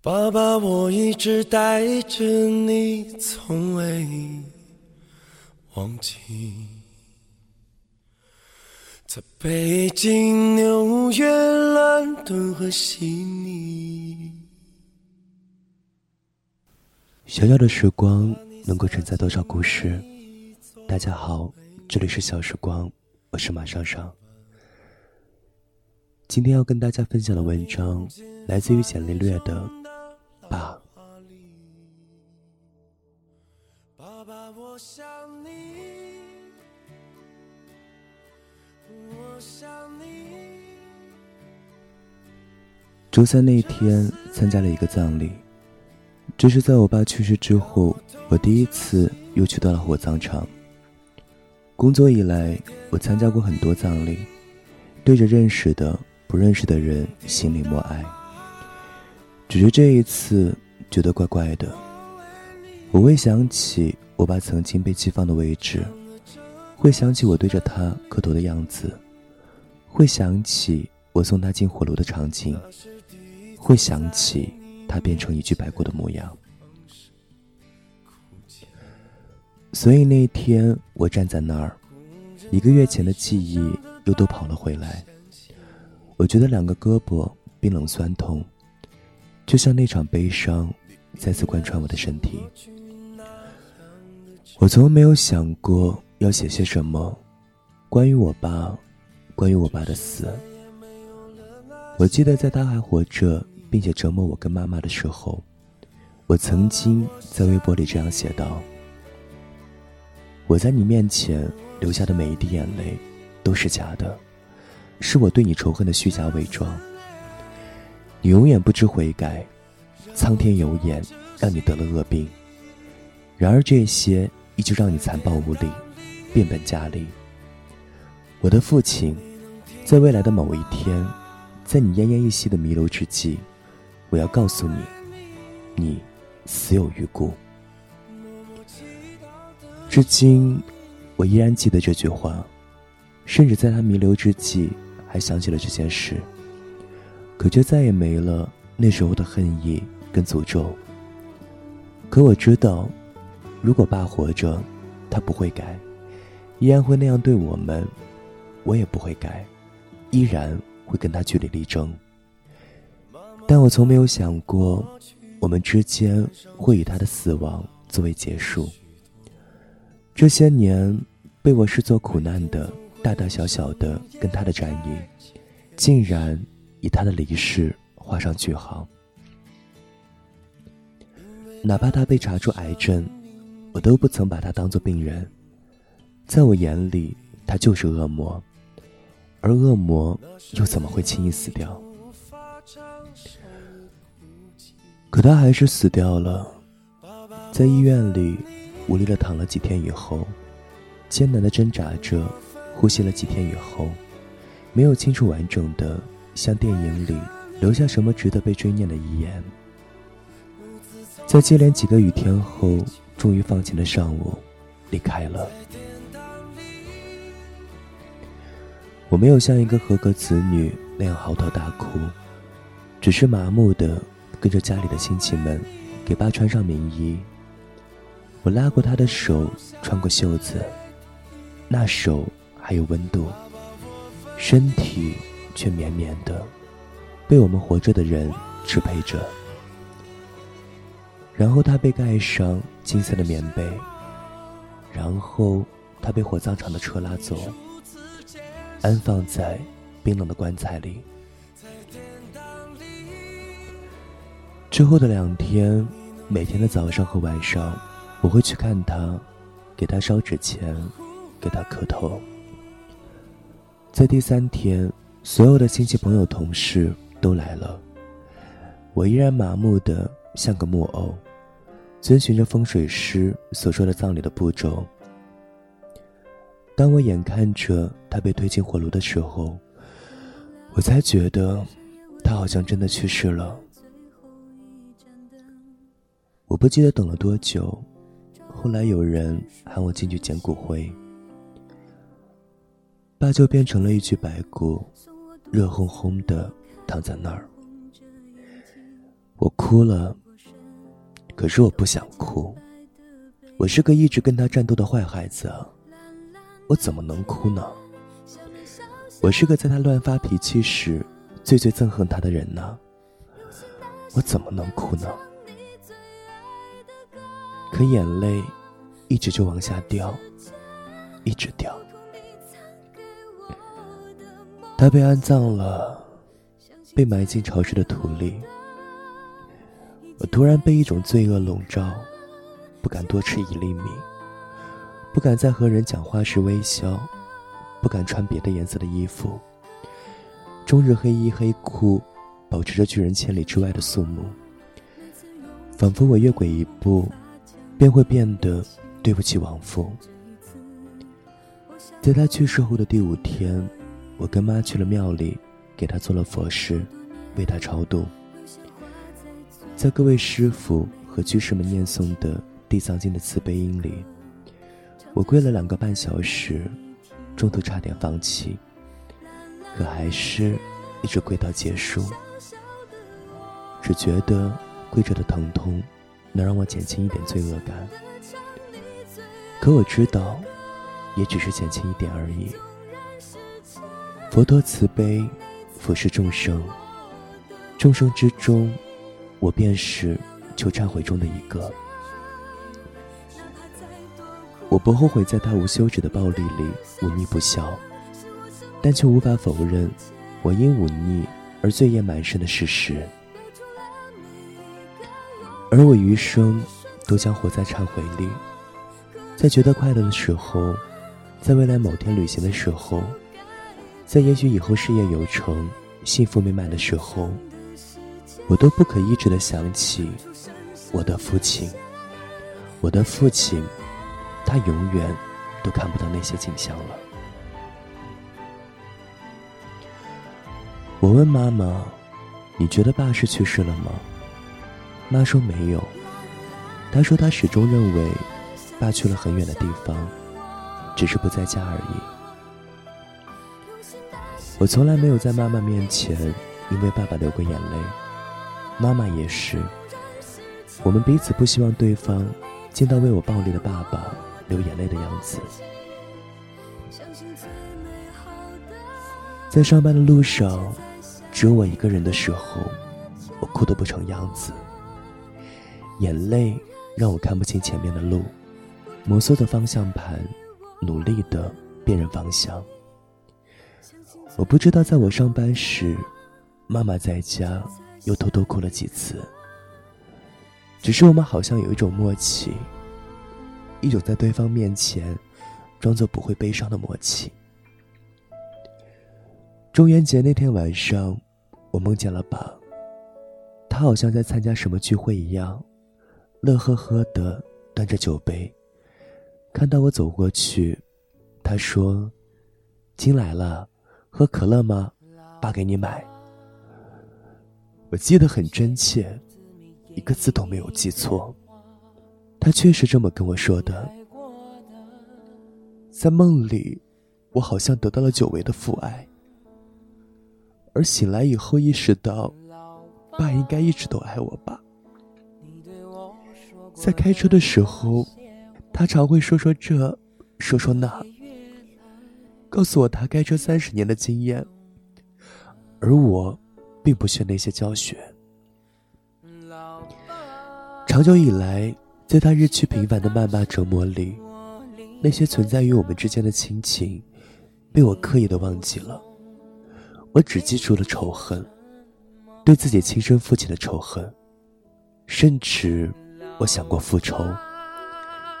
爸爸，我一直带着你，从未忘记。在北京、纽约、伦敦和悉尼，小小的时光能够承载多少故事？大家好，这里是小时光，我是马上上。今天要跟大家分享的文章来自于简历略的。爸爸我想你我想你，周三那一天参加了一个葬礼，这是在我爸去世之后，我第一次又去到了火葬场。工作以来，我参加过很多葬礼，对着认识的、不认识的人心里默哀。只是这一次觉得怪怪的，我会想起我爸曾经被寄放的位置，会想起我对着他磕头的样子，会想起我送他进火炉的场景，会想起他变成一具白骨的模样。所以那天我站在那儿，一个月前的记忆又都跑了回来，我觉得两个胳膊冰冷酸痛。就像那场悲伤再次贯穿我的身体，我从没有想过要写些什么关于我爸，关于我爸的死。我记得在他还活着并且折磨我跟妈妈的时候，我曾经在微博里这样写道：“我在你面前流下的每一滴眼泪都是假的，是我对你仇恨的虚假伪装。”你永远不知悔改，苍天有眼，让你得了恶病。然而这些依旧让你残暴无力，变本加厉。我的父亲，在未来的某一天，在你奄奄一息的弥留之际，我要告诉你，你死有余辜。至今，我依然记得这句话，甚至在他弥留之际，还想起了这件事。可却再也没了那时候的恨意跟诅咒。可我知道，如果爸活着，他不会改，依然会那样对我们，我也不会改，依然会跟他据理力争。但我从没有想过，我们之间会以他的死亡作为结束。这些年被我视作苦难的大大小小的跟他的战役，竟然。以他的离世画上句号。哪怕他被查出癌症，我都不曾把他当做病人。在我眼里，他就是恶魔，而恶魔又怎么会轻易死掉？可他还是死掉了，在医院里无力的躺了几天以后，艰难的挣扎着，呼吸了几天以后，没有清楚完整的。像电影里留下什么值得被追念的遗言，在接连几个雨天后，终于放晴的上午，离开了。我没有像一个合格子女那样嚎啕大哭，只是麻木的跟着家里的亲戚们给爸穿上棉衣。我拉过他的手，穿过袖子，那手还有温度，身体。却绵绵的，被我们活着的人支配着。然后他被盖上金色的棉被，然后他被火葬场的车拉走，安放在冰冷的棺材里。之后的两天，每天的早上和晚上，我会去看他，给他烧纸钱，给他磕头。在第三天。所有的亲戚朋友、同事都来了，我依然麻木的像个木偶，遵循着风水师所说的葬礼的步骤。当我眼看着他被推进火炉的时候，我才觉得他好像真的去世了。我不记得等了多久，后来有人喊我进去捡骨灰，爸就变成了一具白骨。热烘烘的躺在那儿，我哭了，可是我不想哭。我是个一直跟他战斗的坏孩子，我怎么能哭呢？我是个在他乱发脾气时最最憎恨他的人呢，我怎么能哭呢？可眼泪一直就往下掉，一直掉。他被安葬了，被埋进潮湿的土里。我突然被一种罪恶笼罩。不敢多吃一粒米，不敢在和人讲话时微笑，不敢穿别的颜色的衣服。终日黑衣黑裤，保持着拒人千里之外的肃穆，仿佛我越轨一步，便会变得对不起亡父。在他去世后的第五天，我跟妈去了庙里，给她做了佛事，为她超度。在各位师傅和居士们念诵的。地藏经的慈悲音里，我跪了两个半小时，中途差点放弃，可还是一直跪到结束。只觉得跪着的疼痛能让我减轻一点罪恶感，可我知道，也只是减轻一点而已。佛陀慈悲，俯视众生，众生之中，我便是求忏悔中的一个。我不后悔在他无休止的暴力里忤逆不孝，但却无法否认我因忤逆而罪业满身的事实。而我余生都将活在忏悔里，在觉得快乐的时候，在未来某天旅行的时候，在也许以后事业有成、幸福美满的时候，我都不可抑制的想起我的父亲，我的父亲。他永远都看不到那些景象了。我问妈妈：“你觉得爸是去世了吗？”妈说没有。她说她始终认为爸去了很远的地方，只是不在家而已。我从来没有在妈妈面前因为爸爸流过眼泪，妈妈也是。我们彼此不希望对方见到为我暴力的爸爸。流眼泪的样子，在上班的路上，只有我一个人的时候，我哭得不成样子。眼泪让我看不清前面的路，摩挲着方向盘，努力的辨认方向。我不知道在我上班时，妈妈在家又偷偷哭了几次。只是我们好像有一种默契。一种在对方面前装作不会悲伤的默契。中元节那天晚上，我梦见了爸，他好像在参加什么聚会一样，乐呵呵的端着酒杯，看到我走过去，他说：“金来了，喝可乐吗？爸给你买。”我记得很真切，一个字都没有记错。他确实这么跟我说的。在梦里，我好像得到了久违的父爱，而醒来以后意识到，爸应该一直都爱我吧。在开车的时候，他常会说说这，说说那，告诉我他开车三十年的经验，而我，并不缺那些教学。长久以来。在他日趋频繁的谩骂折磨里，那些存在于我们之间的亲情，被我刻意的忘记了。我只记住了仇恨，对自己亲生父亲的仇恨，甚至我想过复仇，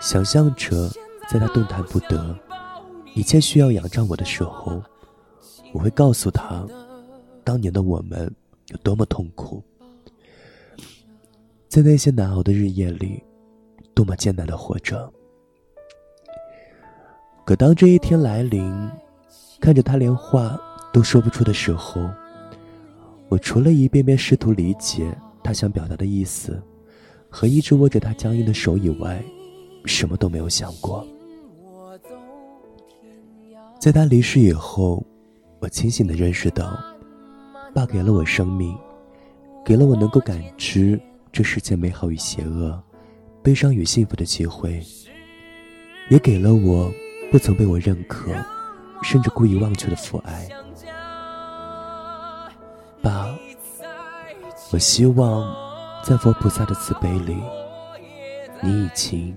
想象着在他动弹不得、一切需要仰仗我的时候，我会告诉他，当年的我们有多么痛苦，在那些难熬的日夜里。多么艰难的活着！可当这一天来临，看着他连话都说不出的时候，我除了一遍遍试图理解他想表达的意思，和一直握着他僵硬的手以外，什么都没有想过。在他离世以后，我清醒的认识到，爸给了我生命，给了我能够感知这世界美好与邪恶、悲伤与幸福的机会，也给了我不曾被我认可，甚至故意忘却的父爱。爸，我希望在佛菩萨的慈悲里，你已经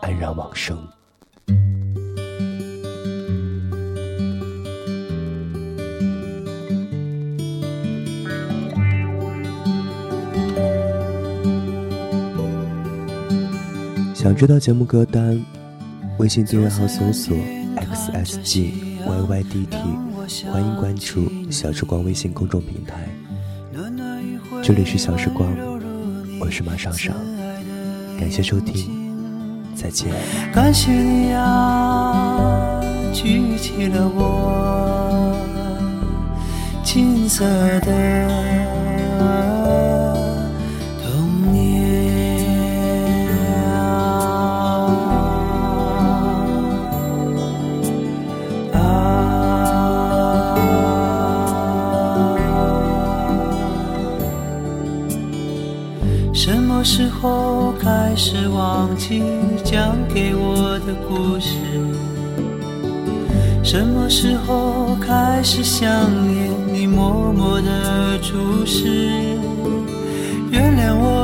安然往生。想知道节目歌单，微信订阅号搜索 xsgyydt，欢迎关注小时光微信公众平台。这里是小时光，我是马尚尚，感谢收听，再见。感谢你啊，举起了我金色的。时候开始想念你默默的注视？原谅我